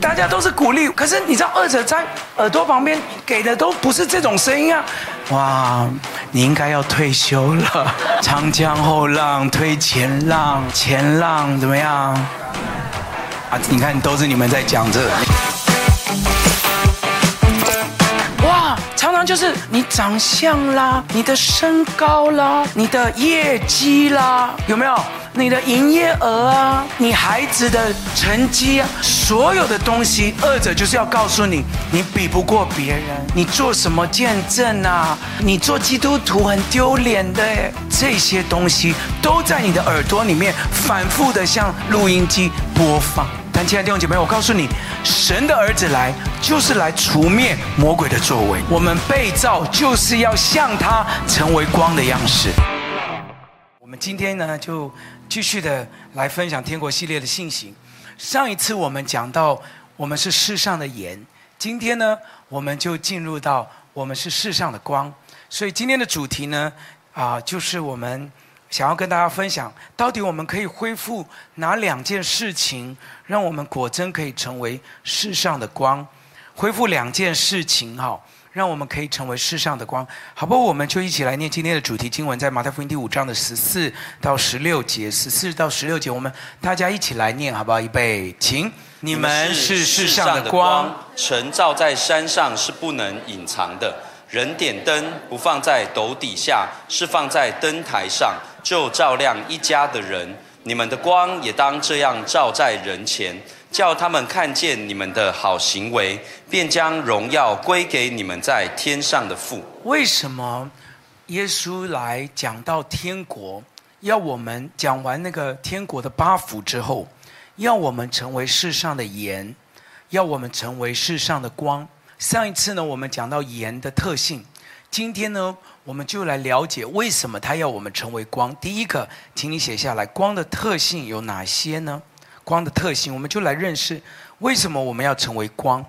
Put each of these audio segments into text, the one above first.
大家都是鼓励，可是你知道，二者在耳朵旁边给的都不是这种声音啊！哇，你应该要退休了。长江后浪推前浪，前浪怎么样？啊，你看，都是你们在讲这。哇，常常就是你长相啦，你的身高啦，你的业绩啦，有没有？你的营业额啊，你孩子的成绩啊，所有的东西，二者就是要告诉你，你比不过别人。你做什么见证啊？你做基督徒很丢脸的，这些东西都在你的耳朵里面反复的像录音机播放。但亲爱的弟兄姐妹，我告诉你，神的儿子来就是来除灭魔鬼的作为。我们被造就是要像他成为光的样式。我们今天呢，就。继续的来分享天国系列的信息。上一次我们讲到我们是世上的盐，今天呢，我们就进入到我们是世上的光。所以今天的主题呢，啊，就是我们想要跟大家分享，到底我们可以恢复哪两件事情，让我们果真可以成为世上的光？恢复两件事情，哈。让我们可以成为世上的光，好不好？我们就一起来念今天的主题经文，在马太福音第五章的十四到十六节，十四到十六节，我们大家一起来念，好不好？预备，请。你们是世上的光，晨照在山上是不能隐藏的。人点灯不放在斗底下，是放在灯台上，就照亮一家的人。你们的光也当这样照在人前。叫他们看见你们的好行为，便将荣耀归给你们在天上的父。为什么耶稣来讲到天国，要我们讲完那个天国的八福之后，要我们成为世上的盐，要我们成为世上的光？上一次呢，我们讲到盐的特性，今天呢，我们就来了解为什么他要我们成为光。第一个，请你写下来，光的特性有哪些呢？光的特性，我们就来认识为什么我们要成为光。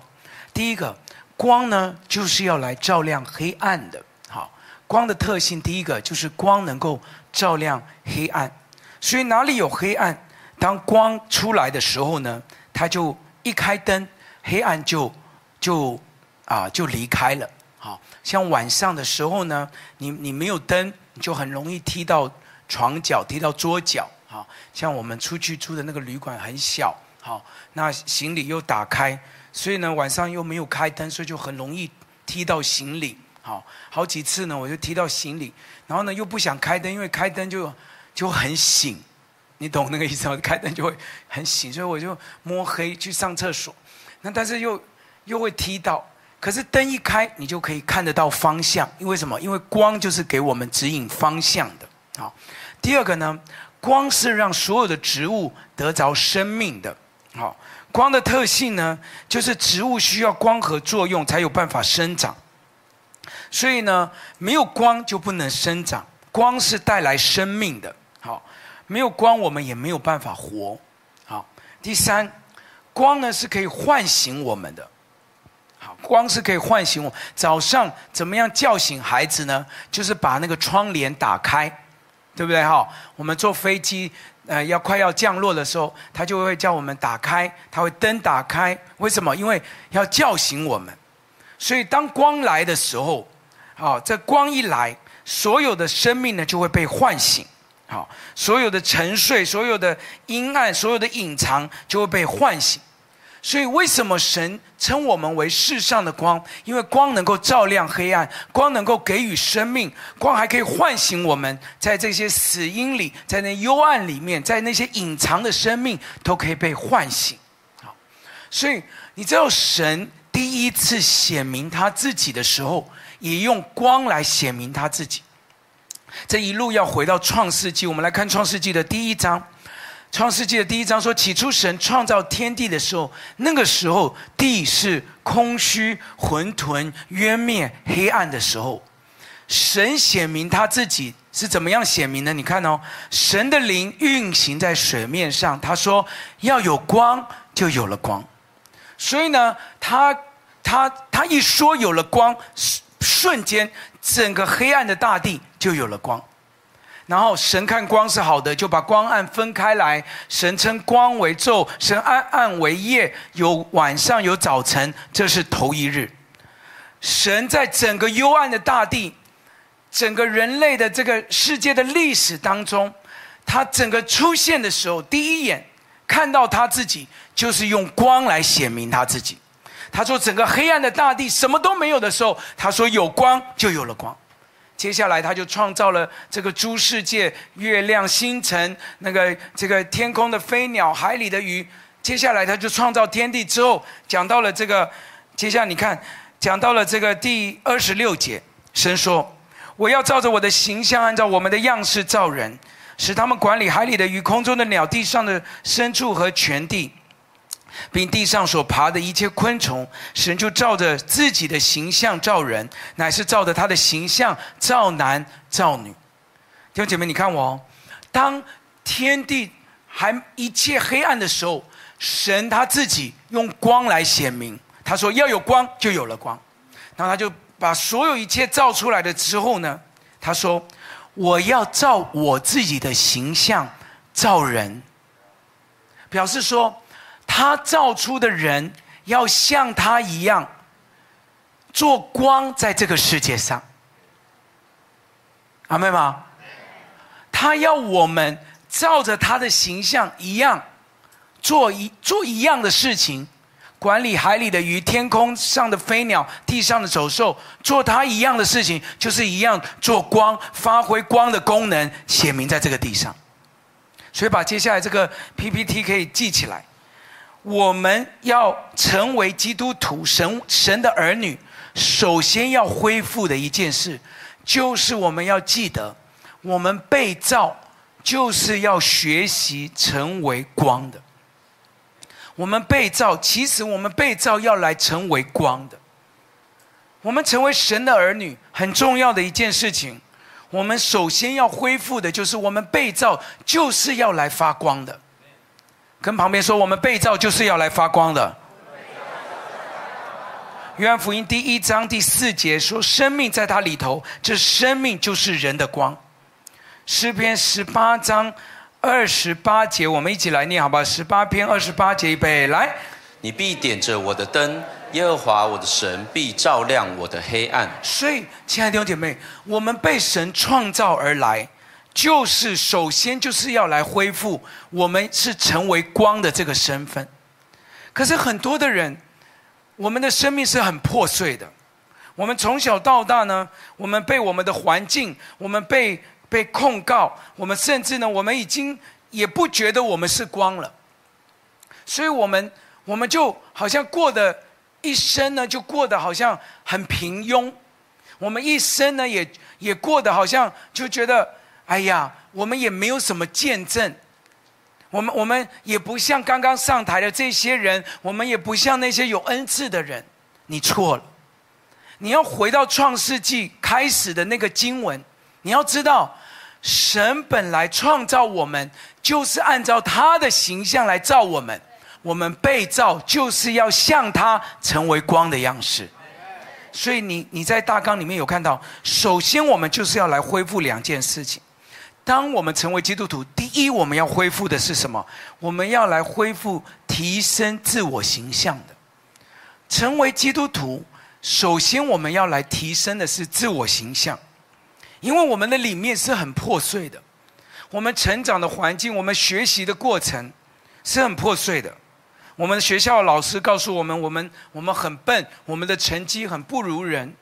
第一个，光呢就是要来照亮黑暗的。好，光的特性，第一个就是光能够照亮黑暗。所以哪里有黑暗，当光出来的时候呢，它就一开灯，黑暗就就啊就离开了。好，像晚上的时候呢，你你没有灯，你就很容易踢到床角，踢到桌角。好像我们出去住的那个旅馆很小，好，那行李又打开，所以呢晚上又没有开灯，所以就很容易踢到行李。好，好几次呢我就踢到行李，然后呢又不想开灯，因为开灯就就很醒，你懂那个意思吗？开灯就会很醒，所以我就摸黑去上厕所，那但是又又会踢到，可是灯一开你就可以看得到方向，因为什么？因为光就是给我们指引方向的。好，第二个呢？光是让所有的植物得着生命的，好，光的特性呢，就是植物需要光合作用才有办法生长，所以呢，没有光就不能生长。光是带来生命的，好，没有光我们也没有办法活，好。第三，光呢是可以唤醒我们的，好，光是可以唤醒我。早上怎么样叫醒孩子呢？就是把那个窗帘打开。对不对哈？我们坐飞机，呃，要快要降落的时候，他就会叫我们打开，他会灯打开。为什么？因为要叫醒我们。所以当光来的时候，好，这光一来，所有的生命呢就会被唤醒。好，所有的沉睡，所有的阴暗，所有的隐藏就会被唤醒。所以，为什么神称我们为世上的光？因为光能够照亮黑暗，光能够给予生命，光还可以唤醒我们，在这些死荫里，在那幽暗里面，在那些隐藏的生命都可以被唤醒。好，所以你知道神第一次显明他自己的时候，也用光来显明他自己。这一路要回到创世纪，我们来看创世纪的第一章。创世纪的第一章说：“起初神创造天地的时候，那个时候地是空虚、混沌、渊面、黑暗的时候，神显明他自己是怎么样显明的？你看哦，神的灵运行在水面上，他说要有光，就有了光。所以呢，他他他一说有了光，瞬间整个黑暗的大地就有了光。”然后神看光是好的，就把光暗分开来。神称光为昼，神暗暗为夜，有晚上有早晨，这是头一日。神在整个幽暗的大地，整个人类的这个世界的历史当中，他整个出现的时候，第一眼看到他自己，就是用光来显明他自己。他说：“整个黑暗的大地什么都没有的时候，他说有光就有了光。”接下来，他就创造了这个诸世界、月亮、星辰，那个这个天空的飞鸟、海里的鱼。接下来，他就创造天地之后，讲到了这个。接下来，你看，讲到了这个第二十六节，神说：“我要照着我的形象，按照我们的样式造人，使他们管理海里的鱼、空中的鸟、地上的牲畜和全地。”并地上所爬的一切昆虫，神就照着自己的形象造人，乃是照着他的形象造男造女。弟兄姐妹，你看我哦，当天地还一切黑暗的时候，神他自己用光来显明。他说要有光，就有了光。然后他就把所有一切造出来的之后呢，他说我要照我自己的形象造人，表示说。他造出的人要像他一样做光，在这个世界上，阿妹吗？他要我们照着他的形象一样做一做一样的事情，管理海里的鱼、天空上的飞鸟、地上的走兽，做他一样的事情，就是一样做光，发挥光的功能，显明在这个地上。所以，把接下来这个 PPT 可以记起来。我们要成为基督徒、神神的儿女，首先要恢复的一件事，就是我们要记得，我们被造就是要学习成为光的。我们被造，其实我们被造要来成为光的。我们成为神的儿女，很重要的一件事情，我们首先要恢复的就是我们被造就是要来发光的。跟旁边说，我们被造就是要来发光的。约翰福音第一章第四节说：“生命在它里头，这生命就是人的光。”诗篇十八章二十八节，我们一起来念好吧？十八篇二十八节，预备来。你必点着我的灯，耶和华我的神必照亮我的黑暗。所以，亲爱的弟兄姐妹，我们被神创造而来。就是首先就是要来恢复我们是成为光的这个身份，可是很多的人，我们的生命是很破碎的。我们从小到大呢，我们被我们的环境，我们被被控告，我们甚至呢，我们已经也不觉得我们是光了，所以我们我们就好像过的一生呢，就过得好像很平庸。我们一生呢，也也过得好像就觉得。哎呀，我们也没有什么见证，我们我们也不像刚刚上台的这些人，我们也不像那些有恩赐的人。你错了，你要回到创世纪开始的那个经文，你要知道，神本来创造我们就是按照他的形象来造我们，我们被造就是要像他成为光的样式。所以你你在大纲里面有看到，首先我们就是要来恢复两件事情。当我们成为基督徒，第一，我们要恢复的是什么？我们要来恢复提升自我形象的。成为基督徒，首先我们要来提升的是自我形象，因为我们的里面是很破碎的。我们成长的环境，我们学习的过程是很破碎的。我们学校老师告诉我们，我们我们很笨，我们的成绩很不如人。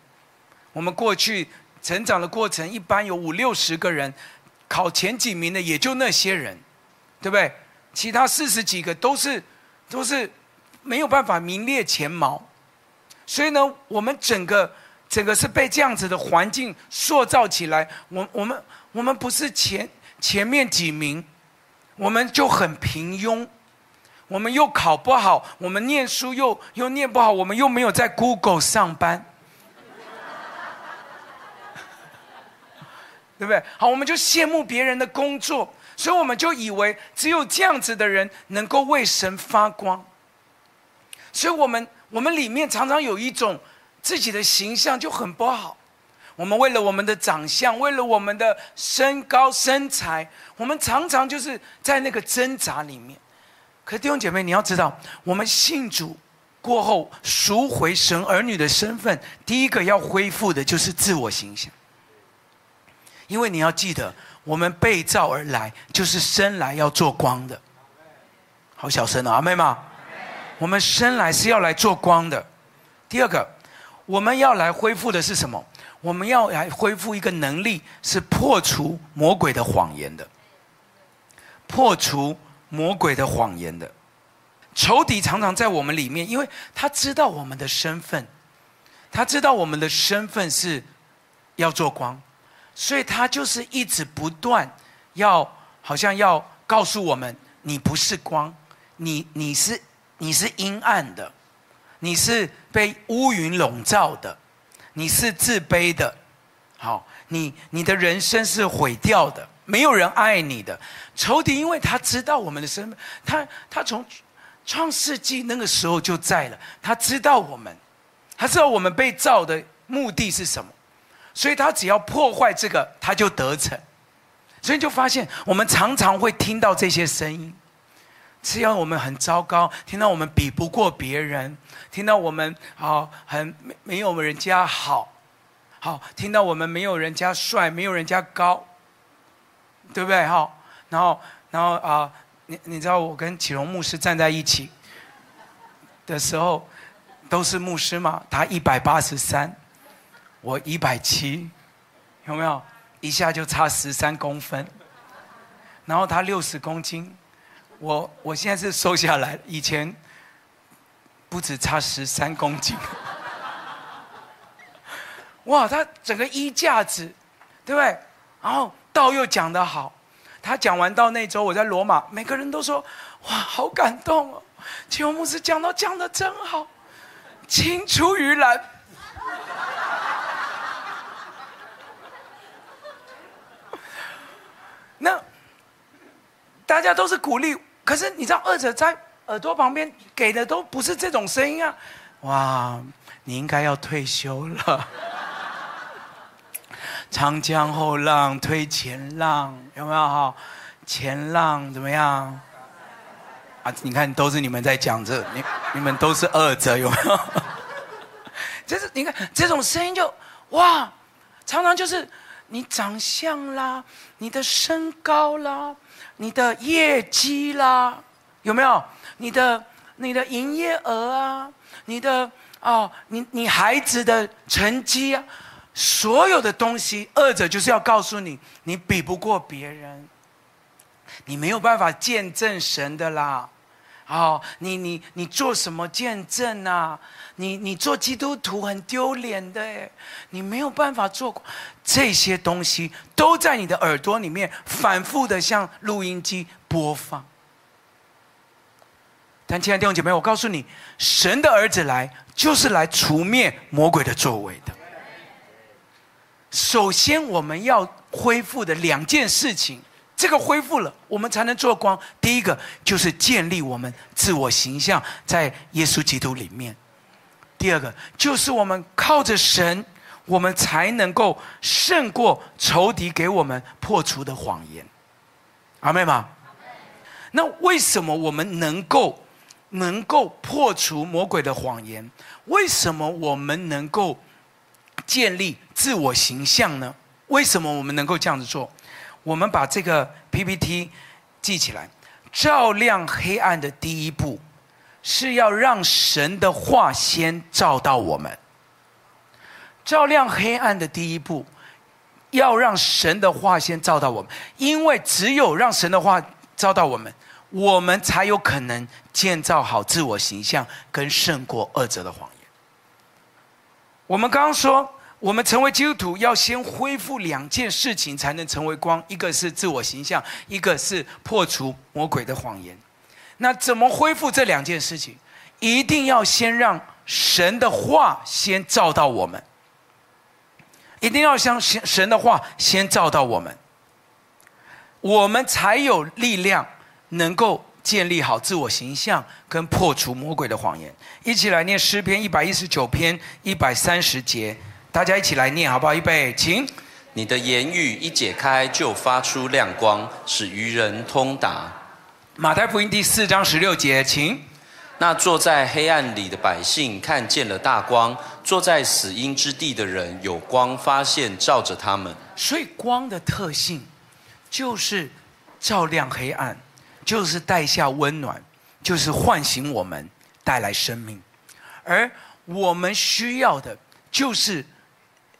我们过去成长的过程，一般有五六十个人。考前几名的也就那些人，对不对？其他四十几个都是都是没有办法名列前茅，所以呢，我们整个整个是被这样子的环境塑造起来。我我们我们不是前前面几名，我们就很平庸，我们又考不好，我们念书又又念不好，我们又没有在 Google 上班。对不对？好，我们就羡慕别人的工作，所以我们就以为只有这样子的人能够为神发光。所以我们我们里面常常有一种自己的形象就很不好，我们为了我们的长相，为了我们的身高身材，我们常常就是在那个挣扎里面。可是弟兄姐妹，你要知道，我们信主过后赎回神儿女的身份，第一个要恢复的就是自我形象。因为你要记得，我们被造而来，就是生来要做光的。好小声啊，阿妹吗？我们生来是要来做光的。第二个，我们要来恢复的是什么？我们要来恢复一个能力，是破除魔鬼的谎言的。破除魔鬼的谎言的。仇敌常常在我们里面，因为他知道我们的身份，他知道我们的身份是要做光，所以他就是一直不断要，好像要告诉我们，你不是光，你你是。你是阴暗的，你是被乌云笼罩的，你是自卑的，好，你你的人生是毁掉的，没有人爱你的。仇敌因为他知道我们的身份，他他从创世纪那个时候就在了，他知道我们，他知道我们被造的目的是什么，所以他只要破坏这个，他就得逞。所以就发现我们常常会听到这些声音。只要我们很糟糕，听到我们比不过别人，听到我们好很没没有人家好，好听到我们没有人家帅，没有人家高，对不对？哈，然后然后啊、你你知道我跟启荣牧师站在一起的时候，都是牧师嘛，他一百八十三，我一百七，有没有？一下就差十三公分，然后他六十公斤。我我现在是瘦下来，以前不止差十三公斤。哇，他整个衣架子，对不对？然后道又讲得好，他讲完道那周我在罗马，每个人都说哇，好感动哦！请问牧师讲到讲的真好，青出于蓝。那大家都是鼓励。可是你知道，二者在耳朵旁边给的都不是这种声音啊！哇，你应该要退休了。长江后浪推前浪，有没有哈？前浪怎么样？啊，你看都是你们在讲这，你你们都是二者，有没有？就是你看这种声音就哇，常常就是你长相啦，你的身高啦。你的业绩啦，有没有？你的你的营业额啊，你的哦，你你孩子的成绩啊，所有的东西，二者就是要告诉你，你比不过别人，你没有办法见证神的啦。哦，你你你做什么见证啊？你你做基督徒很丢脸的诶，你没有办法做这些东西，都在你的耳朵里面反复的像录音机播放。但亲爱的弟兄姐妹，我告诉你，神的儿子来就是来除灭魔鬼的作为的。首先，我们要恢复的两件事情。这个恢复了，我们才能做光。第一个就是建立我们自我形象在耶稣基督里面；第二个就是我们靠着神，我们才能够胜过仇敌给我们破除的谎言。阿妹吗？那为什么我们能够能够破除魔鬼的谎言？为什么我们能够建立自我形象呢？为什么我们能够这样子做？我们把这个 PPT 记起来。照亮黑暗的第一步，是要让神的话先照到我们。照亮黑暗的第一步，要让神的话先照到我们，因为只有让神的话照到我们，我们才有可能建造好自我形象，跟胜过恶者的谎言。我们刚刚说。我们成为基督徒，要先恢复两件事情，才能成为光。一个是自我形象，一个是破除魔鬼的谎言。那怎么恢复这两件事情？一定要先让神的话先照到我们，一定要将神的话先照到我们，我们才有力量能够建立好自我形象，跟破除魔鬼的谎言。一起来念诗篇一百一十九篇一百三十节。大家一起来念好不好？预备，请。你的言语一解开，就发出亮光，使愚人通达。马太福音第四章十六节，请。那坐在黑暗里的百姓看见了大光，坐在死荫之地的人有光发现照着他们。所以光的特性就是照亮黑暗，就是带下温暖，就是唤醒我们，带来生命。而我们需要的就是，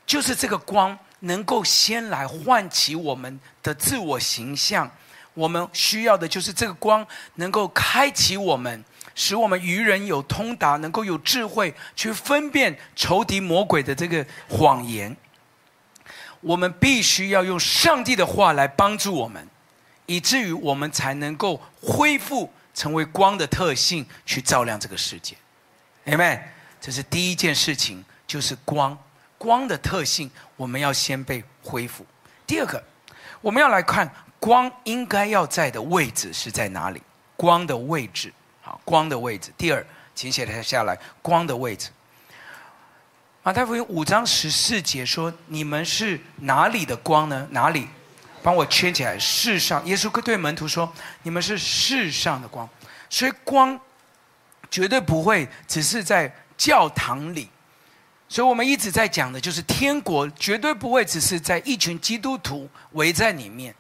就是这个光能够先来唤起我们的自我形象。我们需要的就是这个光能够开启我们，使我们愚人有通达，能够有智慧去分辨仇敌魔鬼的这个谎言。我们必须要用上帝的话来帮助我们，以至于我们才能够恢复成为光的特性，去照亮这个世界。Amen。这是第一件事情，就是光，光的特性，我们要先被恢复。第二个，我们要来看。光应该要在的位置是在哪里？光的位置，好，光的位置。第二，请写下来。光的位置。马太福音五章十四节说：“你们是哪里的光呢？哪里？帮我圈起来。世上，耶稣对门徒说：你们是世上的光。所以光绝对不会只是在教堂里。所以我们一直在讲的就是天国，绝对不会只是在一群基督徒围在里面。”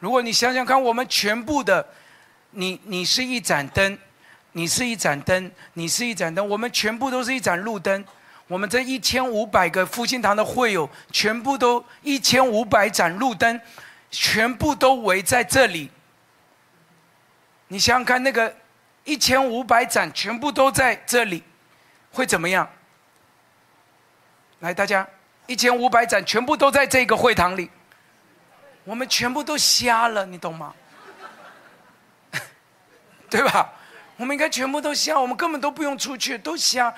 如果你想想看，我们全部的，你你是一盏灯，你是一盏灯，你是一盏灯，我们全部都是一盏路灯。我们这一千五百个复兴堂的会友，全部都一千五百盏路灯，全部都围在这里。你想想看，那个一千五百盏全部都在这里，会怎么样？来，大家，一千五百盏全部都在这个会堂里。我们全部都瞎了，你懂吗？对吧？我们应该全部都瞎，我们根本都不用出去，都瞎。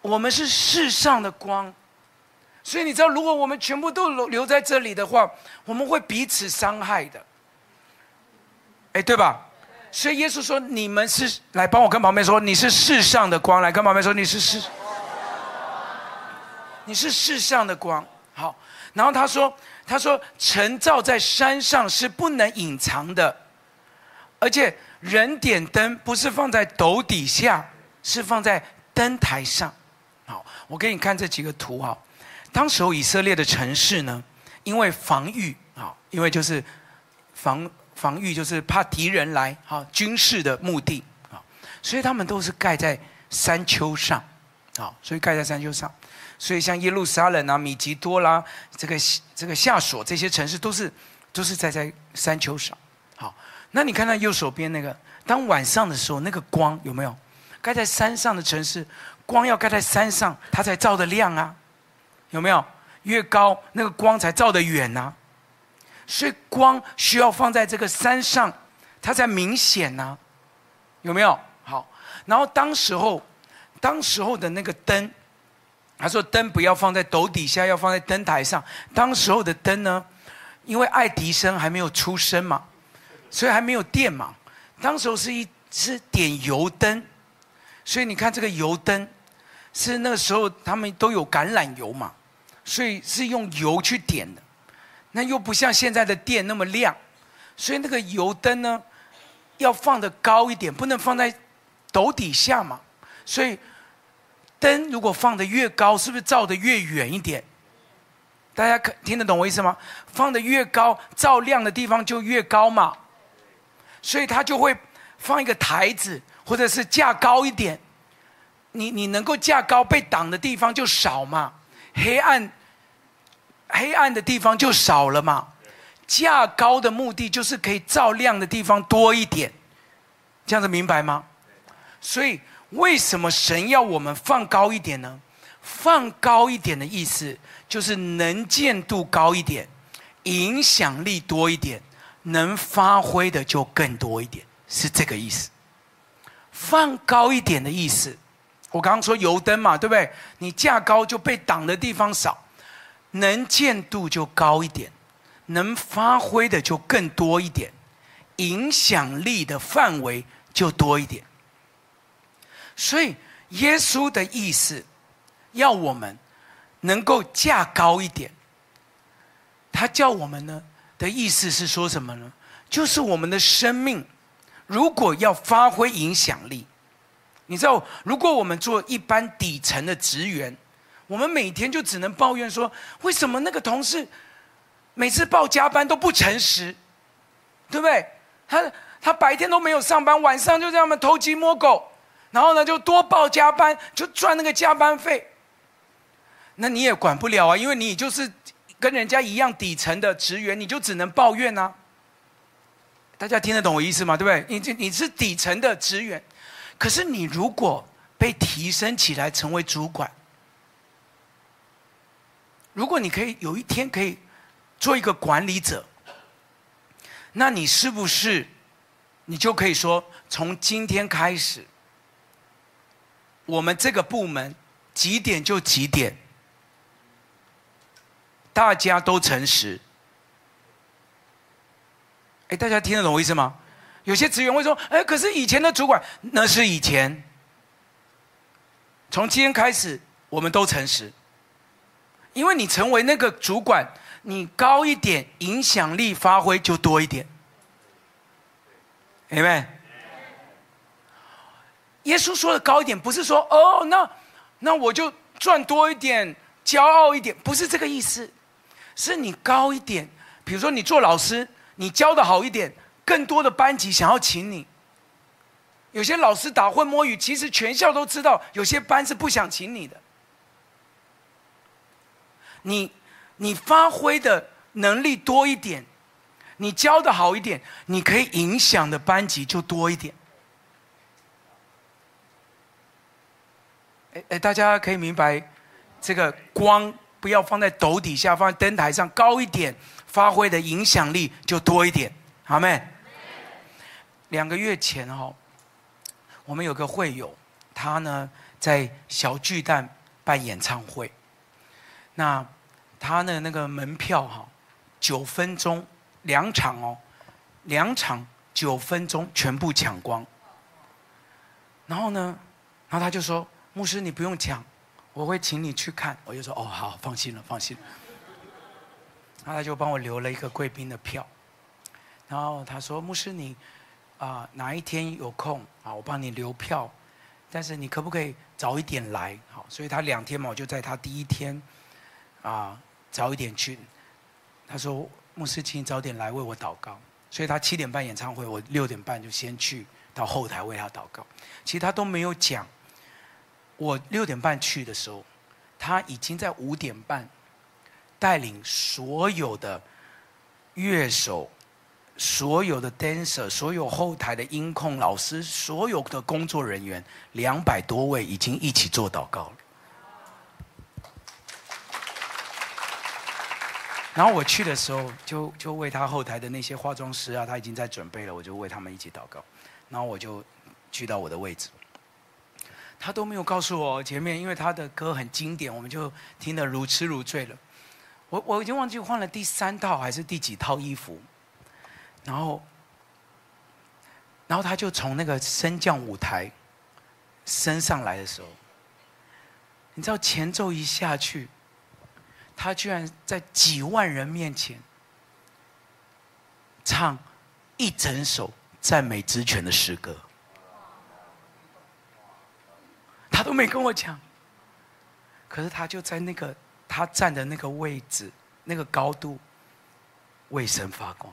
我们是世上的光，所以你知道，如果我们全部都留在这里的话，我们会彼此伤害的。哎，对吧？所以耶稣说：“你们是来帮我跟旁边说，你是世上的光。”来跟旁边说：“你是世，你是世上的光。”好，然后他说。他说：“晨照在山上是不能隐藏的，而且人点灯不是放在斗底下，是放在灯台上。好，我给你看这几个图哈。当时候以色列的城市呢，因为防御啊，因为就是防防御，就是怕敌人来啊，军事的目的啊，所以他们都是盖在山丘上，啊，所以盖在山丘上。”所以，像耶路撒冷啊、米吉多啦，这个这个夏琐这些城市，都是都是在在山丘上。好，那你看到右手边那个，当晚上的时候，那个光有没有？盖在山上的城市，光要盖在山上，它才照得亮啊，有没有？越高，那个光才照得远呐。所以，光需要放在这个山上，它才明显呐，有没有？好，然后当时候，当时候的那个灯。他说：“灯不要放在斗底下，要放在灯台上。当时候的灯呢，因为爱迪生还没有出生嘛，所以还没有电嘛。当时候是一是点油灯，所以你看这个油灯，是那个时候他们都有橄榄油嘛，所以是用油去点的。那又不像现在的电那么亮，所以那个油灯呢，要放得高一点，不能放在斗底下嘛，所以。”灯如果放得越高，是不是照得越远一点？大家可听得懂我意思吗？放得越高，照亮的地方就越高嘛。所以他就会放一个台子，或者是架高一点。你你能够架高，被挡的地方就少嘛。黑暗黑暗的地方就少了嘛。架高的目的就是可以照亮的地方多一点。这样子明白吗？所以。为什么神要我们放高一点呢？放高一点的意思就是能见度高一点，影响力多一点，能发挥的就更多一点，是这个意思。放高一点的意思，我刚刚说油灯嘛，对不对？你架高就被挡的地方少，能见度就高一点，能发挥的就更多一点，影响力的范围就多一点。所以，耶稣的意思，要我们能够架高一点。他叫我们呢的意思是说什么呢？就是我们的生命，如果要发挥影响力，你知道，如果我们做一般底层的职员，我们每天就只能抱怨说，为什么那个同事每次报加班都不诚实，对不对？他他白天都没有上班，晚上就这样偷鸡摸狗，然后呢就多报加班，就赚那个加班费。那你也管不了啊，因为你就是跟人家一样底层的职员，你就只能抱怨啊。大家听得懂我意思吗？对不对？你你是底层的职员，可是你如果被提升起来成为主管，如果你可以有一天可以做一个管理者，那你是不是你就可以说，从今天开始，我们这个部门几点就几点，大家都诚实。哎，大家听得懂我意思吗？有些职员会说：“哎，可是以前的主管，那是以前。从今天开始，我们都诚实。因为你成为那个主管，你高一点，影响力发挥就多一点。明白？耶稣说的高一点，不是说哦，那那我就赚多一点，骄傲一点，不是这个意思。是你高一点，比如说你做老师。”你教的好一点，更多的班级想要请你。有些老师打混摸鱼，其实全校都知道，有些班是不想请你的。你你发挥的能力多一点，你教的好一点，你可以影响的班级就多一点。哎哎，大家可以明白，这个光不要放在斗底下，放在灯台上高一点。发挥的影响力就多一点，好没？两个月前哦，我们有个会友，他呢在小巨蛋办演唱会，那他的那个门票哈，九分钟两场哦，两场九分钟全部抢光。然后呢，然后他就说：“牧师，你不用抢，我会请你去看。”我就说：“哦，好，放心了，放心了。”然后。”他就帮我留了一个贵宾的票，然后他说：“牧师你，啊哪一天有空啊，我帮你留票，但是你可不可以早一点来？好，所以他两天嘛，我就在他第一天啊、早一点去。他说：牧师，请你早点来为我祷告。所以他七点半演唱会，我六点半就先去到后台为他祷告。其实他都没有讲，我六点半去的时候，他已经在五点半。”带领所有的乐手、所有的 dancer、所有后台的音控老师、所有的工作人员，两百多位已经一起做祷告了。然后我去的时候，就就为他后台的那些化妆师啊，他已经在准备了，我就为他们一起祷告。然后我就去到我的位置，他都没有告诉我前面，因为他的歌很经典，我们就听得如痴如醉了。我我已经忘记换了第三套还是第几套衣服，然后，然后他就从那个升降舞台升上来的时候，你知道前奏一下去，他居然在几万人面前唱一整首赞美之泉的诗歌，他都没跟我讲，可是他就在那个。他站的那个位置，那个高度，为神发光。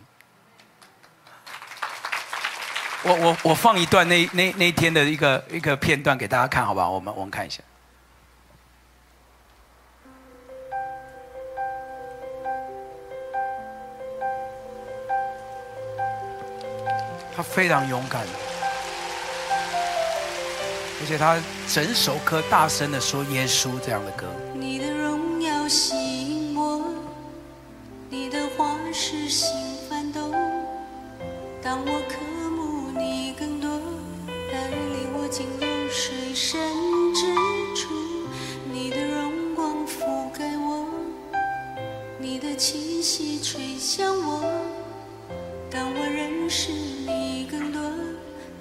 我我我放一段那那那天的一个一个片段给大家看，好不好？我们我们看一下。他非常勇敢，而且他整首歌大声的说耶稣这样的歌。你的荣耀吸引我，你的话是心翻动。当我渴慕你更多，带领我进入水深之处。你的荣光覆盖我，你的气息吹向我。当我认识你更多，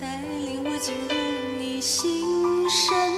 带领我进入你心深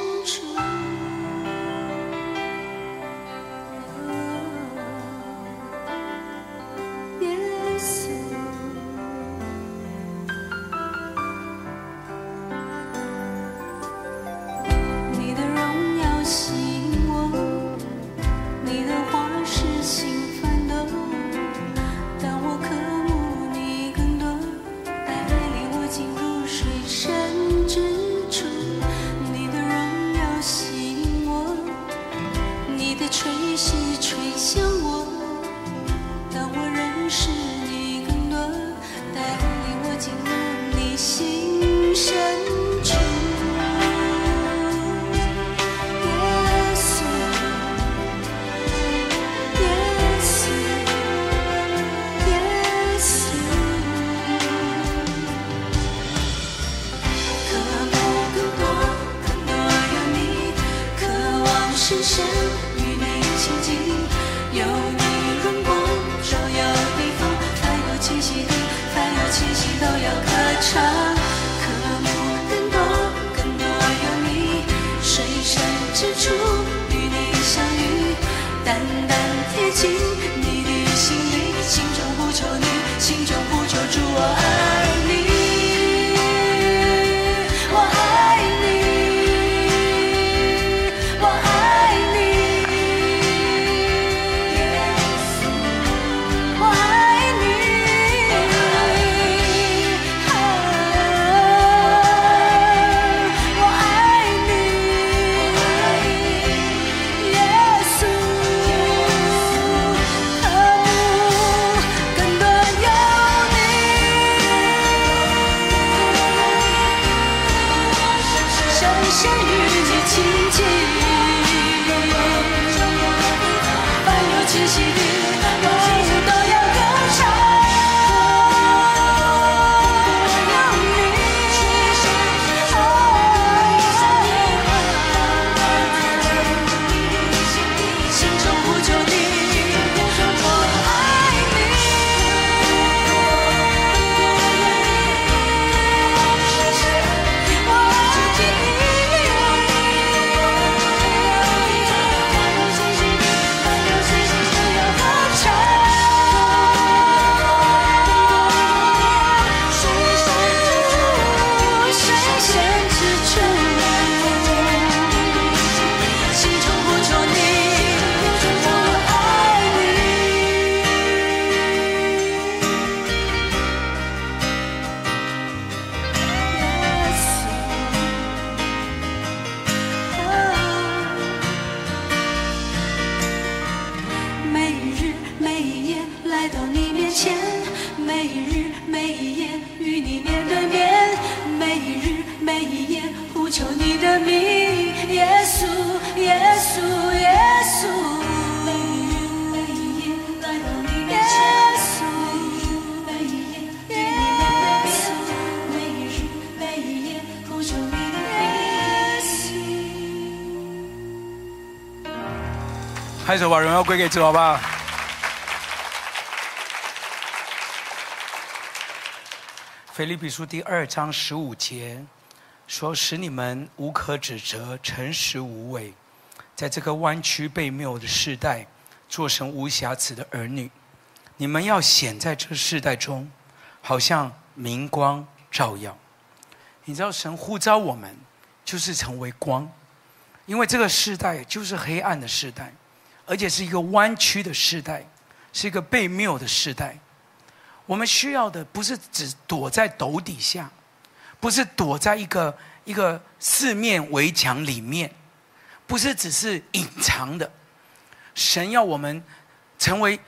拍手把荣耀归给主，好不好？腓立比书第二章十五节说：“使你们无可指责，诚实无伪，在这个弯曲悖谬的世代，做成无瑕疵的儿女。你们要显在这世代中，好像明光照耀。你知道，神呼召我们，就是成为光，因为这个世代就是黑暗的世代。”而且是一个弯曲的时代，是一个被谬的时代。我们需要的不是只躲在斗底下，不是躲在一个一个四面围墙里面，不是只是隐藏的。神要我们成为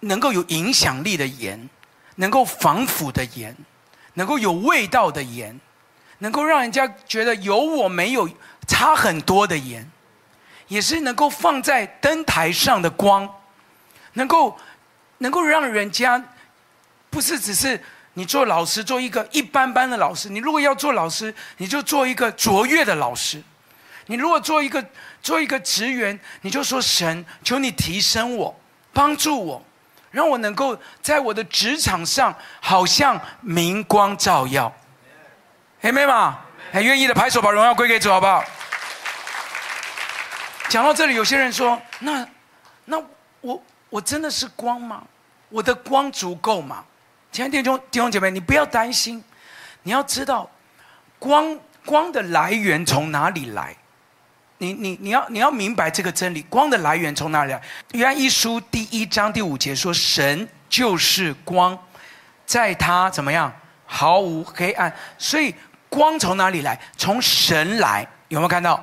能够有影响力的盐，能够防腐的盐，能够有味道的盐，能够让人家觉得有我没有差很多的盐。也是能够放在灯台上的光，能够能够让人家不是只是你做老师做一个一般般的老师，你如果要做老师，你就做一个卓越的老师；你如果做一个做一个职员，你就说神，求你提升我，帮助我，让我能够在我的职场上好像明光照耀。阿们吗？还愿意的拍手，把荣耀归给主，好不好？讲到这里，有些人说：“那，那我我真的是光吗？我的光足够吗？”亲爱的弟兄弟兄姐妹，你不要担心，你要知道，光光的来源从哪里来？你你你要你要明白这个真理，光的来源从哪里来？约翰一书第一章第五节说：“神就是光，在他怎么样，毫无黑暗。”所以光从哪里来？从神来，有没有看到？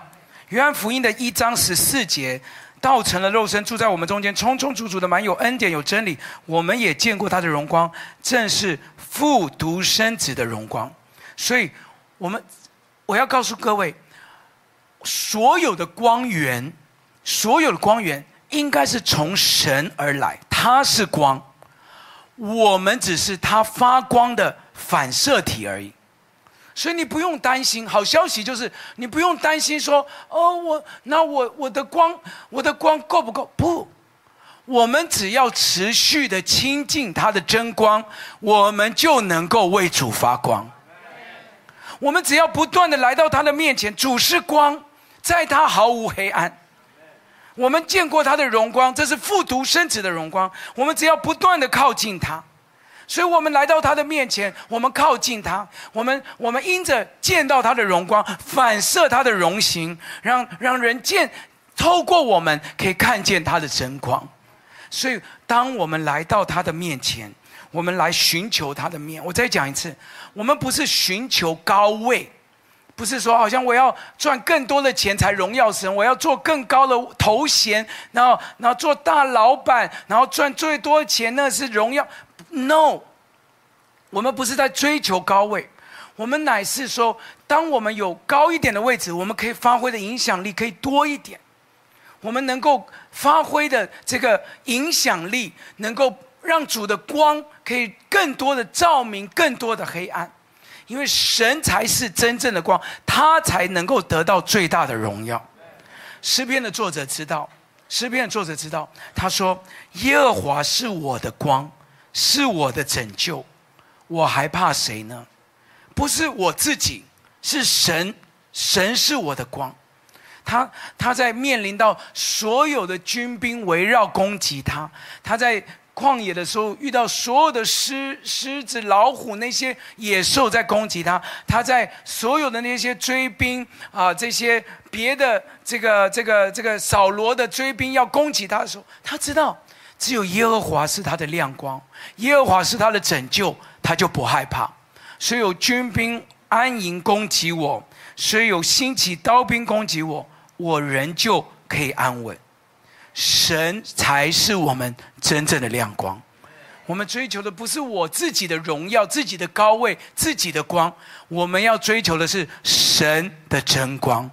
约翰福音的一章十四节，道成了肉身，住在我们中间，充充足足的满有恩典有真理。我们也见过他的荣光，正是父独生子的荣光。所以，我们我要告诉各位，所有的光源，所有的光源，应该是从神而来，他是光，我们只是他发光的反射体而已。所以你不用担心。好消息就是，你不用担心说，哦，我那我我的光，我的光够不够？不，我们只要持续的亲近他的真光，我们就能够为主发光。我们只要不断的来到他的面前，主是光，在他毫无黑暗。我们见过他的荣光，这是复读生子的荣光。我们只要不断的靠近他。所以我们来到他的面前，我们靠近他，我们我们因着见到他的荣光，反射他的荣形，让让人见，透过我们可以看见他的真光。所以，当我们来到他的面前，我们来寻求他的面。我再讲一次，我们不是寻求高位，不是说好像我要赚更多的钱才荣耀神，我要做更高的头衔，然后然后做大老板，然后赚最多的钱，那是荣耀。No，我们不是在追求高位，我们乃是说，当我们有高一点的位置，我们可以发挥的影响力可以多一点，我们能够发挥的这个影响力，能够让主的光可以更多的照明更多的黑暗，因为神才是真正的光，他才能够得到最大的荣耀。诗篇的作者知道，诗篇的作者知道，他说：“耶和华是我的光。”是我的拯救，我还怕谁呢？不是我自己，是神，神是我的光。他他在面临到所有的军兵围绕攻击他，他在旷野的时候遇到所有的狮狮子、老虎那些野兽在攻击他，他在所有的那些追兵啊，这些别的这个这个这个扫罗的追兵要攻击他的时候，他知道。只有耶和华是他的亮光，耶和华是他的拯救，他就不害怕。所以有军兵安营攻击我，所以有兴起刀兵攻击我，我仍旧可以安稳。神才是我们真正的亮光。我们追求的不是我自己的荣耀、自己的高位、自己的光，我们要追求的是神的真光。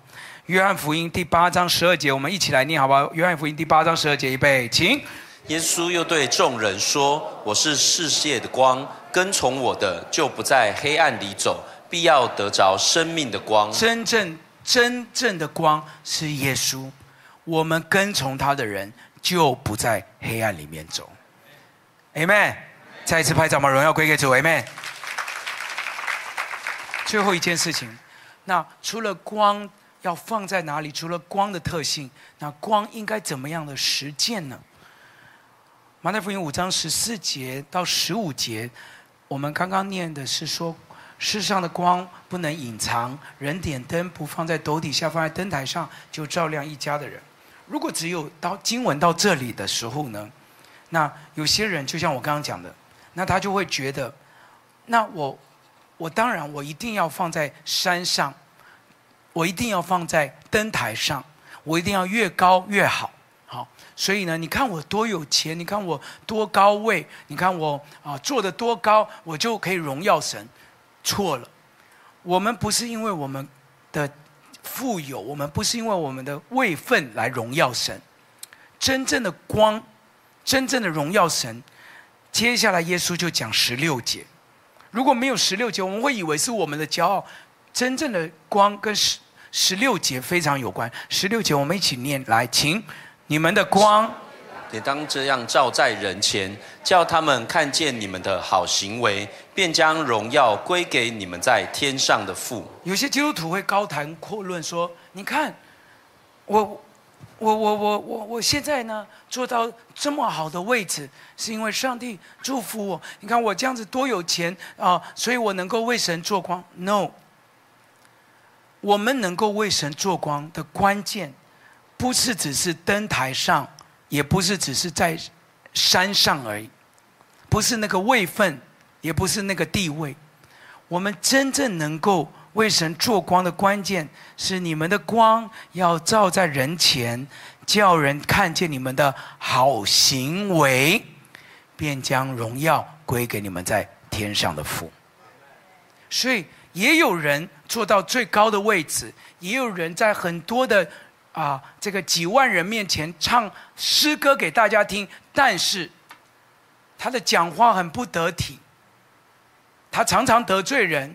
约翰福音第八章十二节，我们一起来念好不好？约翰福音第八章十二节，预备，请。耶稣又对众人说：“我是世界的光，跟从我的就不在黑暗里走，必要得着生命的光。真正真正的光是耶稣，我们跟从他的人就不在黑暗里面走。Amen。再一次拍掌，把荣耀归给主。Amen。最后一件事情，那除了光要放在哪里？除了光的特性，那光应该怎么样的实践呢？马太福音五章十四节到十五节，我们刚刚念的是说，世上的光不能隐藏，人点灯不放在斗底下，放在灯台上，就照亮一家的人。如果只有到经文到这里的时候呢，那有些人就像我刚刚讲的，那他就会觉得，那我我当然我一定要放在山上，我一定要放在灯台上，我一定要越高越好。所以呢，你看我多有钱，你看我多高位，你看我啊做得多高，我就可以荣耀神。错了，我们不是因为我们的富有，我们不是因为我们的位分来荣耀神。真正的光，真正的荣耀神。接下来耶稣就讲十六节，如果没有十六节，我们会以为是我们的骄傲。真正的光跟十十六节非常有关。十六节我们一起念来，请。你们的光也当这样照在人前，叫他们看见你们的好行为，便将荣耀归给你们在天上的父。有些基督徒会高谈阔论说：“你看，我，我，我，我，我，我现在呢，做到这么好的位置，是因为上帝祝福我。你看我这样子多有钱啊，所以我能够为神做光。”No，我们能够为神做光的关键。不是只是灯台上，也不是只是在山上而已，不是那个位分，也不是那个地位。我们真正能够为神做光的关键是你们的光要照在人前，叫人看见你们的好行为，便将荣耀归给你们在天上的父。所以也有人做到最高的位置，也有人在很多的啊这个几万人面前唱诗歌给大家听，但是他的讲话很不得体，他常常得罪人。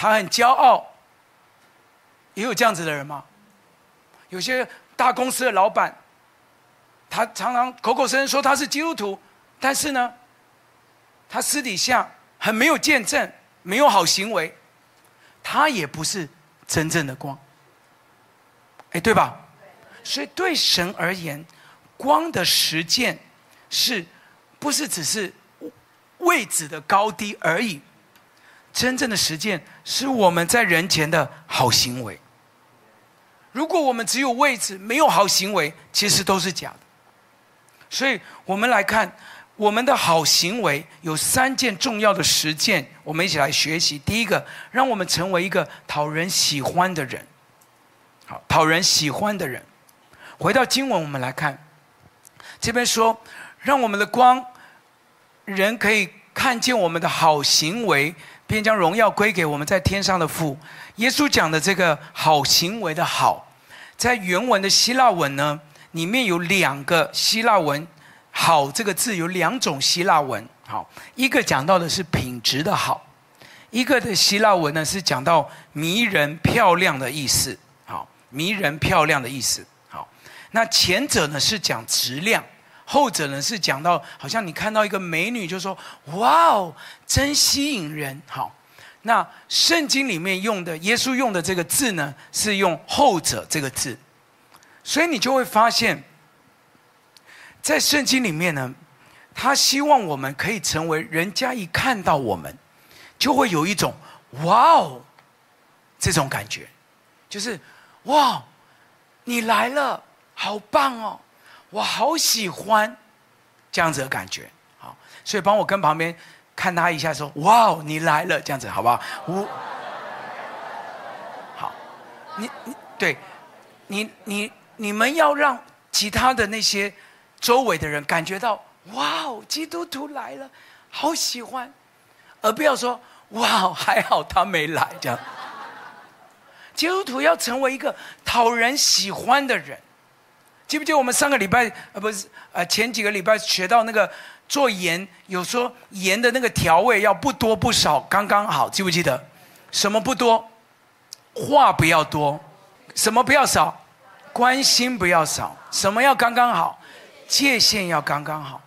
他很骄傲，也有这样子的人吗？有些大公司的老板，他常常口口声声说他是基督徒，但是呢，他私底下很没有见证，没有好行为，他也不是真正的光，哎，对吧？所以对神而言，光的实践是不是只是位置的高低而已？真正的实践是我们在人前的好行为。如果我们只有位置，没有好行为，其实都是假的。所以，我们来看我们的好行为有三件重要的实践，我们一起来学习。第一个，让我们成为一个讨人喜欢的人。好，讨人喜欢的人。回到经文，我们来看，这边说，让我们的光，人可以看见我们的好行为。便将荣耀归给我们在天上的父。耶稣讲的这个好行为的好，在原文的希腊文呢，里面有两个希腊文，“好”这个字有两种希腊文。好，一个讲到的是品质的好，一个的希腊文呢是讲到迷人、漂亮的意思。迷人、漂亮的意思。好，那前者呢是讲质量。后者呢是讲到，好像你看到一个美女，就说：“哇哦，真吸引人。”好，那圣经里面用的耶稣用的这个字呢，是用后者这个字，所以你就会发现，在圣经里面呢，他希望我们可以成为人家一看到我们，就会有一种“哇哦”这种感觉，就是“哇，你来了，好棒哦。”我好喜欢这样子的感觉，好，所以帮我跟旁边看他一下，说：“哇，你来了！”这样子好不好？我好，你你对，你你你们要让其他的那些周围的人感觉到：“哇哦，基督徒来了，好喜欢！”而不要说：“哇哦，还好他没来。”这样，基督徒要成为一个讨人喜欢的人。记不记得我们上个礼拜呃不是呃前几个礼拜学到那个做盐，有说盐的那个调味要不多不少，刚刚好，记不记得？什么不多？话不要多，什么不要少？关心不要少，什么要刚刚好？界限要刚刚好。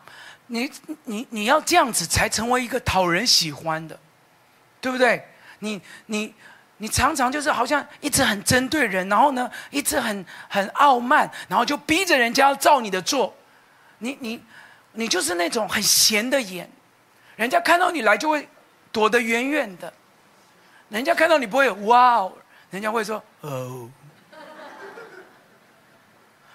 你你你要这样子才成为一个讨人喜欢的，对不对？你你。你常常就是好像一直很针对人，然后呢，一直很很傲慢，然后就逼着人家要照你的做。你你你就是那种很闲的眼，人家看到你来就会躲得远远的。人家看到你不会哇哦，人家会说哦。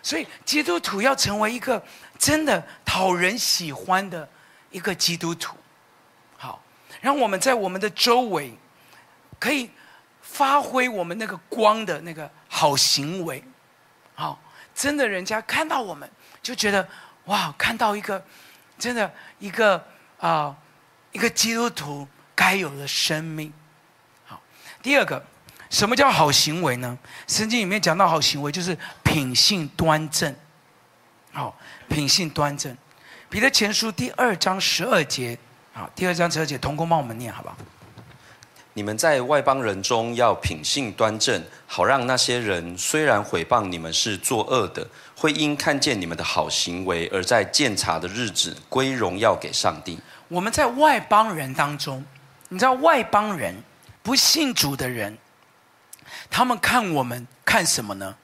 所以基督徒要成为一个真的讨人喜欢的一个基督徒。好，让我们在我们的周围可以。发挥我们那个光的那个好行为，好，真的，人家看到我们就觉得哇，看到一个真的一个啊、一个基督徒该有的生命。好，第二个，什么叫好行为呢？圣经里面讲到好行为就是品性端正。好，品性端正。彼得前书第二章十二节，好，第二章十二节，同工帮我们念，好不好？你们在外邦人中要品性端正，好让那些人虽然毁谤你们是作恶的，会因看见你们的好行为，而在鉴察的日子归荣耀给上帝。我们在外邦人当中，你知道外邦人不信主的人，他们看我们看什么呢？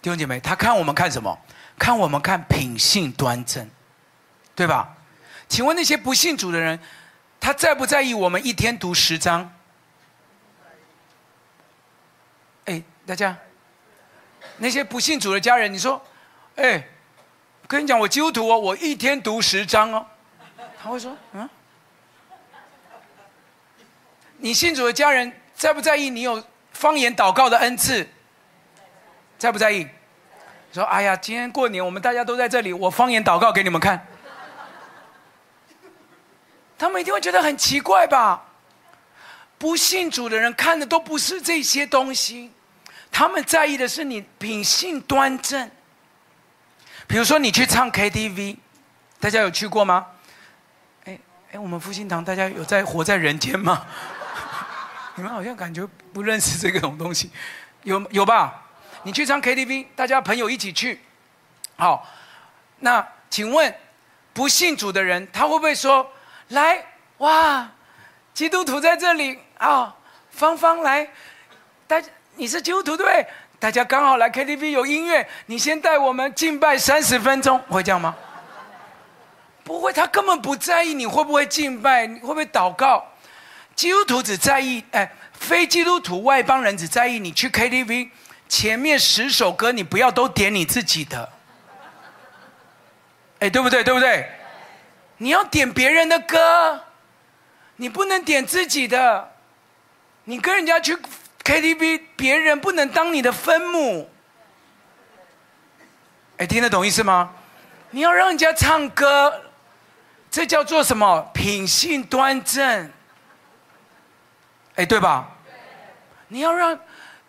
弟兄姐妹，他看我们看什么？看我们看品性端正，对吧？请问那些不信主的人？他在不在意我们一天读十章？哎，大家，那些不信主的家人，你说，哎，跟你讲，我基督徒哦，我一天读十章哦。他会说，嗯，你信主的家人在不在意你有方言祷告的恩赐？在不在意？说，哎呀，今天过年我们大家都在这里，我方言祷告给你们看。他们一定会觉得很奇怪吧？不信主的人看的都不是这些东西，他们在意的是你品性端正。比如说，你去唱 KTV，大家有去过吗？哎哎，我们复兴堂大家有在活在人间吗？你们好像感觉不认识这个种东西，有有吧？你去唱 KTV，大家朋友一起去，好，那请问不信主的人，他会不会说？来哇，基督徒在这里啊、芳芳来，大家你是基督徒对不对？大家刚好来 KTV 有音乐，你先带我们敬拜三十分钟，会这样吗？不会，他根本不在意你会不会敬拜，你会不会祷告。基督徒只在意，哎，非基督徒外邦人只在意你去 KTV 前面十首歌，你不要都点你自己的，哎，对不对？对不对？你要点别人的歌，你不能点自己的。你跟人家去 KTV，别人不能当你的分母。哎，听得懂意思吗？你要让人家唱歌，这叫做什么？品性端正。哎，对吧？你要让，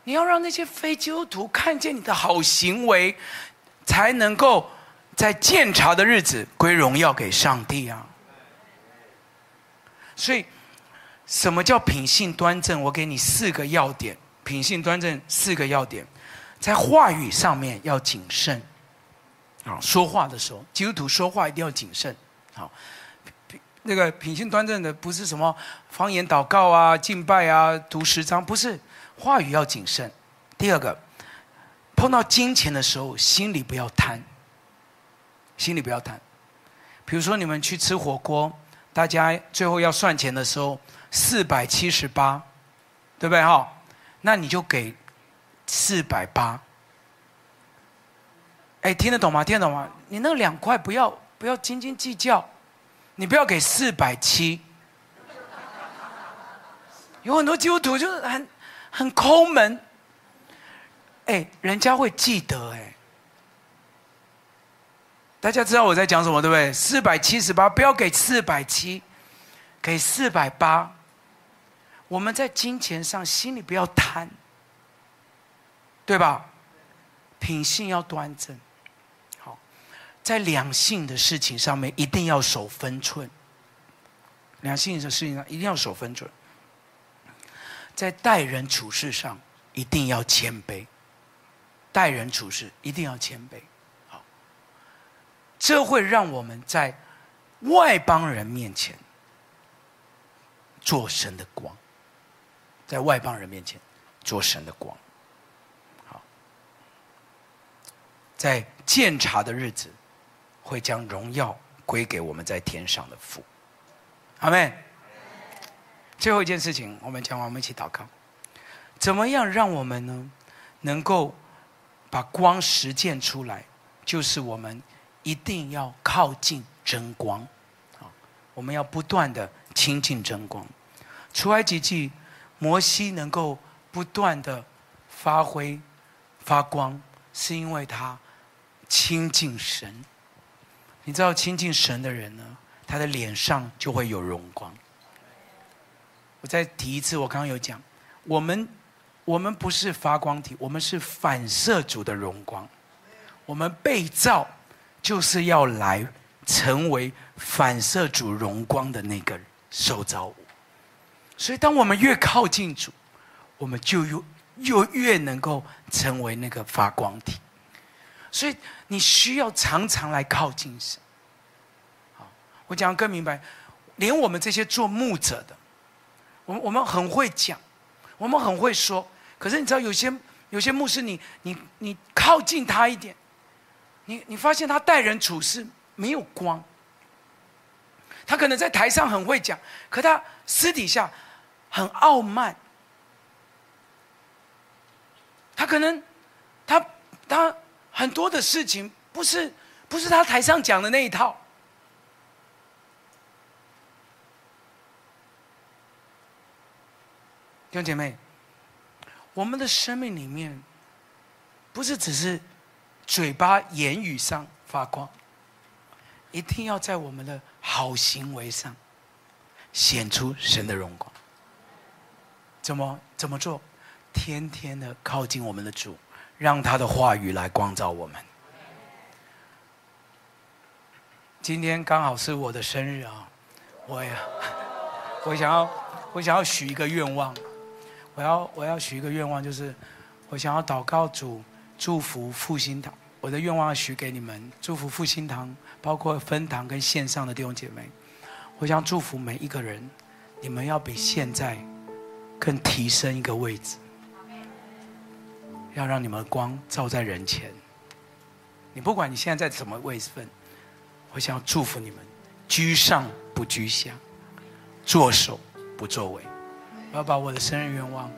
你要让那些非基督徒看见你的好行为，才能够。在建朝的日子归荣耀给上帝啊！所以，什么叫品性端正？我给你四个要点。品性端正四个要点，在话语上面要谨慎。啊，说话的时候，基督徒说话一定要谨慎。好，那个品性端正的不是什么方言祷告啊、敬拜啊、读十章，不是，话语要谨慎。第二个，碰到金钱的时候，心里不要贪。心里不要贪，比如说你们去吃火锅，大家最后要算钱的时候，四百七十八，对不对哈？那你就给四百八。哎，听得懂吗？听得懂吗？你那两块不要不要斤斤计较，你不要给四百七。有很多基督徒就是很很抠门，哎，人家会记得哎。大家知道我在讲什么，对不对？四百七十八，不要给四百七，给四百八。我们在金钱上心里不要贪，对吧？品性要端正。好，在两性的事情上面一定要守分寸。两性的事情上一定要守分寸。在待人处事上一定要谦卑。待人处事一定要谦卑。这会让我们在外邦人面前做神的光，在外邦人面前做神的光。好，在鉴察的日子，会将荣耀归给我们在天上的父。阿们。最后一件事情，我们讲完，我们一起祷告。怎么样让我们呢，能够把光实践出来？就是我们。一定要靠近真光，啊我们要不断的亲近真光。出埃及记，摩西能够不断的发挥发光，是因为他亲近神。你知道亲近神的人呢，他的脸上就会有荣光。我再提一次，我刚刚有讲，我们我们不是发光体，我们是反射主的荣光，我们被造。就是要来成为反射主荣光的那个受造物，所以当我们越靠近主，我们就又又越能够成为那个发光体。所以你需要常常来靠近神。好，我讲得更明白，连我们这些做牧者的，我们我们很会讲，我们很会说，可是你知道有些有些牧师，你你你靠近他一点。你你发现他待人处事没有光，他可能在台上很会讲，可他私底下很傲慢。他可能他他很多的事情不是不是他台上讲的那一套。弟兄姐妹，我们的生命里面，不是只是嘴巴言语上发光，一定要在我们的好行为上显出神的荣光。怎么怎么做？天天的靠近我们的主，让他的话语来光照我们。今天刚好是我的生日啊！我呀，我想要，我想要许一个愿望，我要我要许一个愿望，就是我想要祷告主祝福复兴堂。我的愿望许给你们，祝福复兴堂，包括分堂跟线上的弟兄姐妹。我想祝福每一个人，你们要比现在更提升一个位置。要让你们光照在人前。你不管你现在在什么位分，我想要祝福你们，居上不居下，作首不作尾。我要把我的生日愿望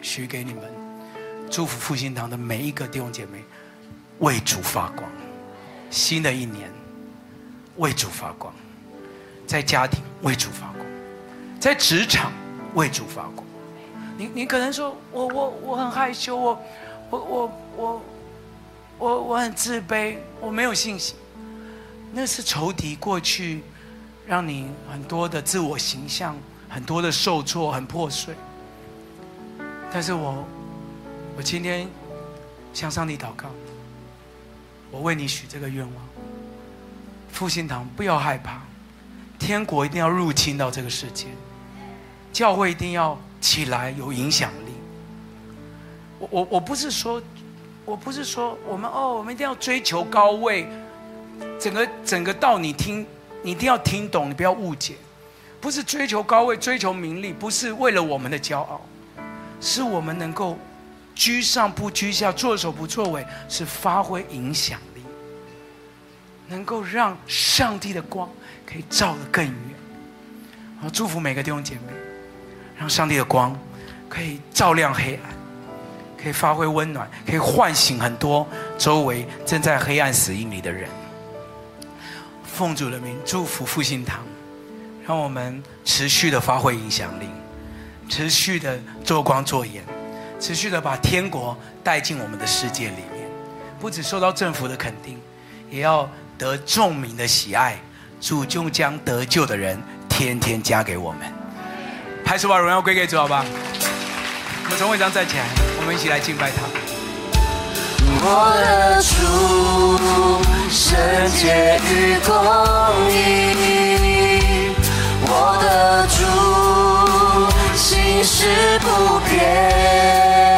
许给你们，祝福复兴堂的每一个弟兄姐妹，为主发光。新的一年，为主发光，在家庭为主发光，在职场为主发光。你你可能说我我我很害羞我。我我我我我很自卑，我没有信心。那是仇敌过去让你很多的自我形象，很多的受挫，很破碎。但是我我今天向上帝祷告，我为你许这个愿望。复兴堂不要害怕，天国一定要入侵到这个世界，教会一定要起来有影响力。我我我不是说，我不是说我们哦，我们一定要追求高位，整个整个道你听，你一定要听懂，你不要误解，不是追求高位，追求名利，不是为了我们的骄傲，是我们能够居上不居下，作首不作尾，是发挥影响力，能够让上帝的光可以照得更远。好，祝福每个弟兄姐妹，让上帝的光可以照亮黑暗。可以发挥温暖，可以唤醒很多周围正在黑暗死荫里的人。奉主的名祝福复兴堂，让我们持续的发挥影响力，持续的做光做盐，持续的把天国带进我们的世界里面。不只受到政府的肯定，也要得众民的喜爱。主就将得救的人天天加给我们。还是把荣耀归给主，好吧？我们从会长站起来，我们一起来敬拜他。我的主，圣洁与公义，我的主，心事不 yeah.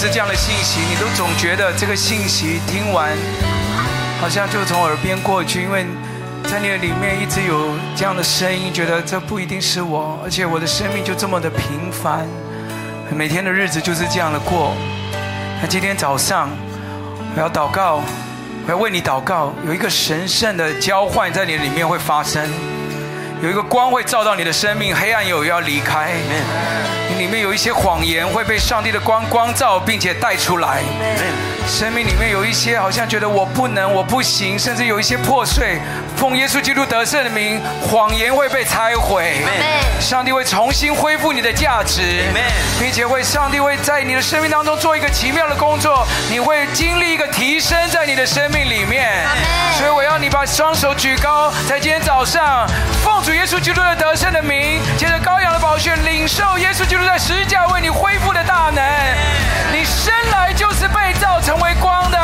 是这样的信息，你都总觉得这个信息听完，好像就从耳边过去，因为在你的里面一直有这样的声音，觉得这不一定是我，而且我的生命就这么的平凡，每天的日子就是这样的过。那今天早上我要祷告，我要为你祷告，有一个神圣的交换在你的里面会发生。有一个光会照到你的生命，黑暗有要离开。里面有一些谎言会被上帝的光光照，并且带出来。生命里面有一些好像觉得我不能，我不行，甚至有一些破碎。奉耶稣基督得胜的名，谎言会被拆毁。上帝会重新恢复你的价值，并且会上帝会在你的生命当中做一个奇妙的工作。你会经历一个提升在你的生命里面。所以我要你把双手举高，在今天早上奉主耶稣基督的得胜的名，借着羔羊的宝血，领受耶稣基督在十字架为你恢复的大能。你生来就是被造成为光的，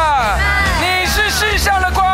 你是世上的光，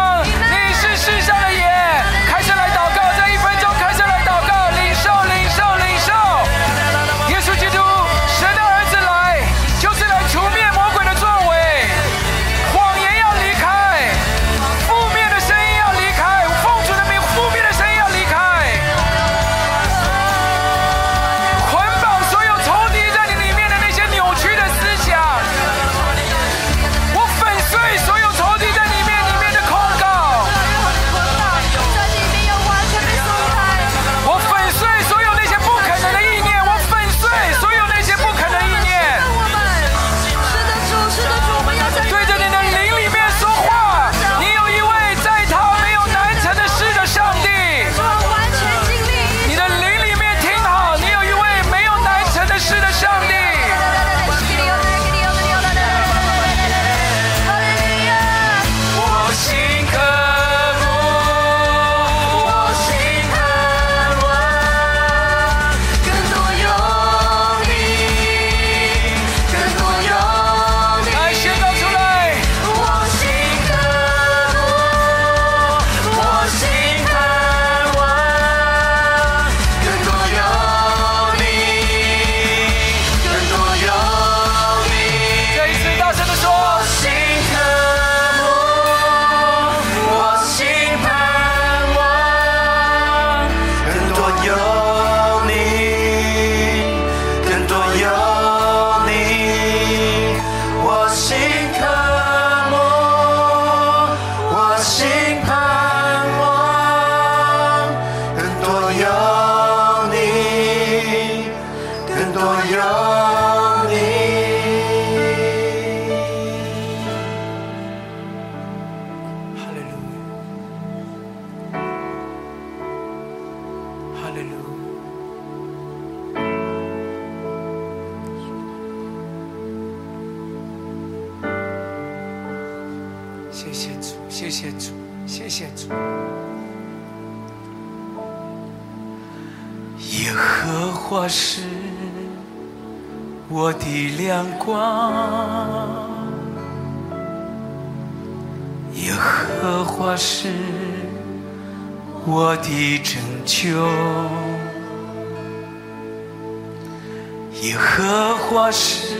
光。耶和华是我的拯救，耶和华是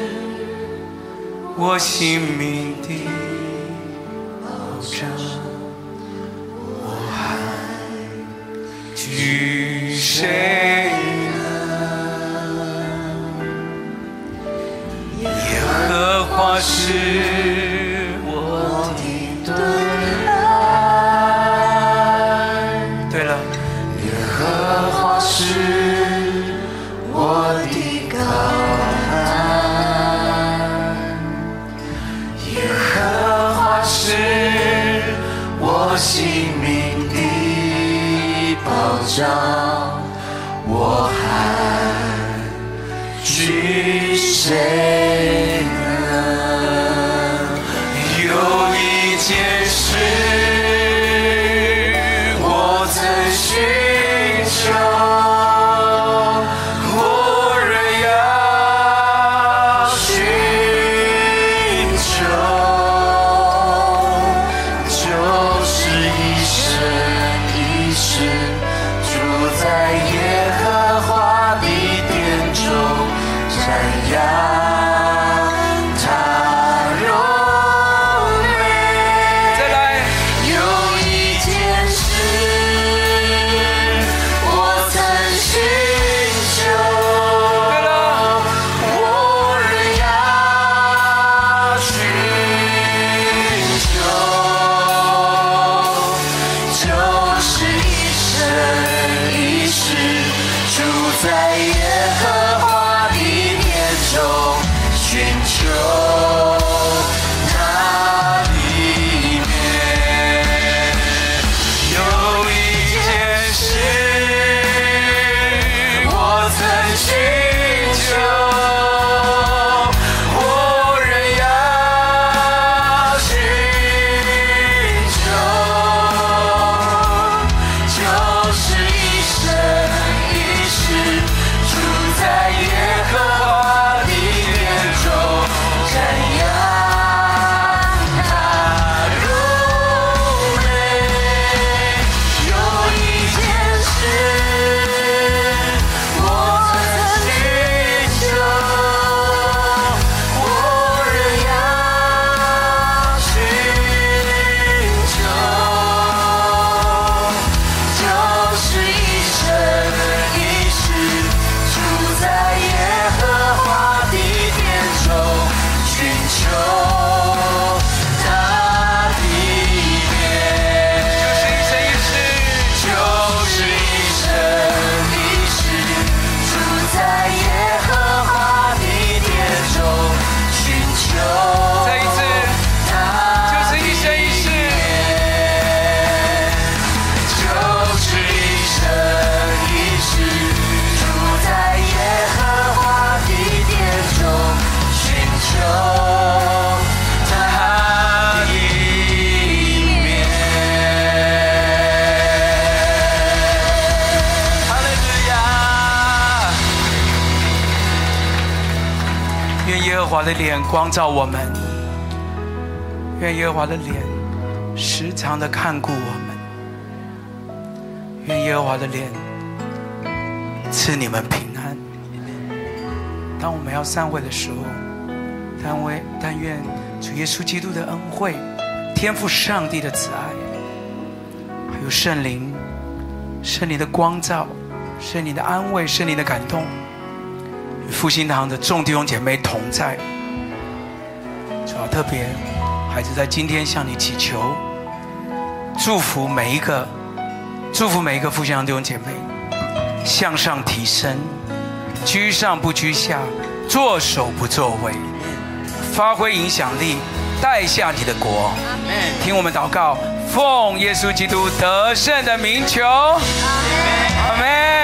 我性命的华的脸光照我们，愿耶和华的脸时常的看顾我们，愿耶和华的脸赐你们平安。当我们要散会的时候，但为但愿主耶稣基督的恩惠、天赋上帝的慈爱，还有圣灵、圣灵的光照、圣灵的安慰、圣灵的感动。复兴堂的众弟兄姐妹同在，主要特别，孩子在今天向你祈求，祝福每一个，祝福每一个复兴堂弟兄姐妹，向上提升，居上不居下，作首不作尾，发挥影响力，带下你的国。听我们祷告，奉耶稣基督得胜的名求，阿门。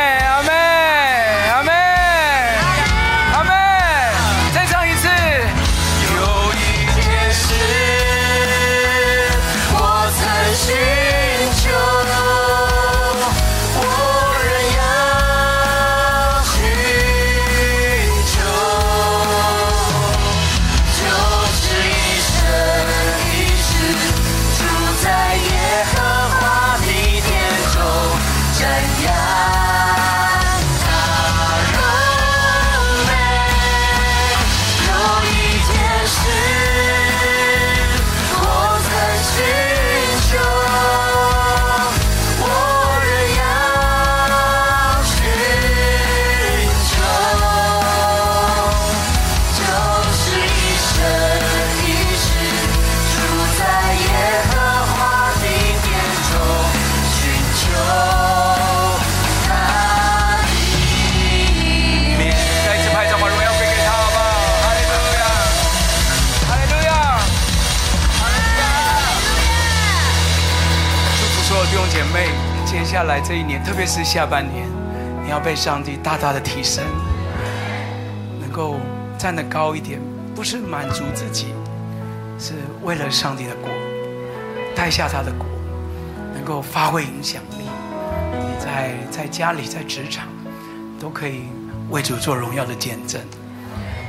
下来这一年，特别是下半年，你要被上帝大大的提升，能够站得高一点，不是满足自己，是为了上帝的国，带下他的国，能够发挥影响力。在在家里，在职场，都可以为主做荣耀的见证。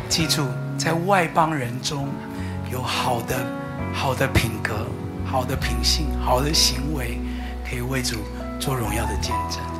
记住，在外邦人中有好的好的品格、好的品性、好的行为，可以为主。做荣耀的见证。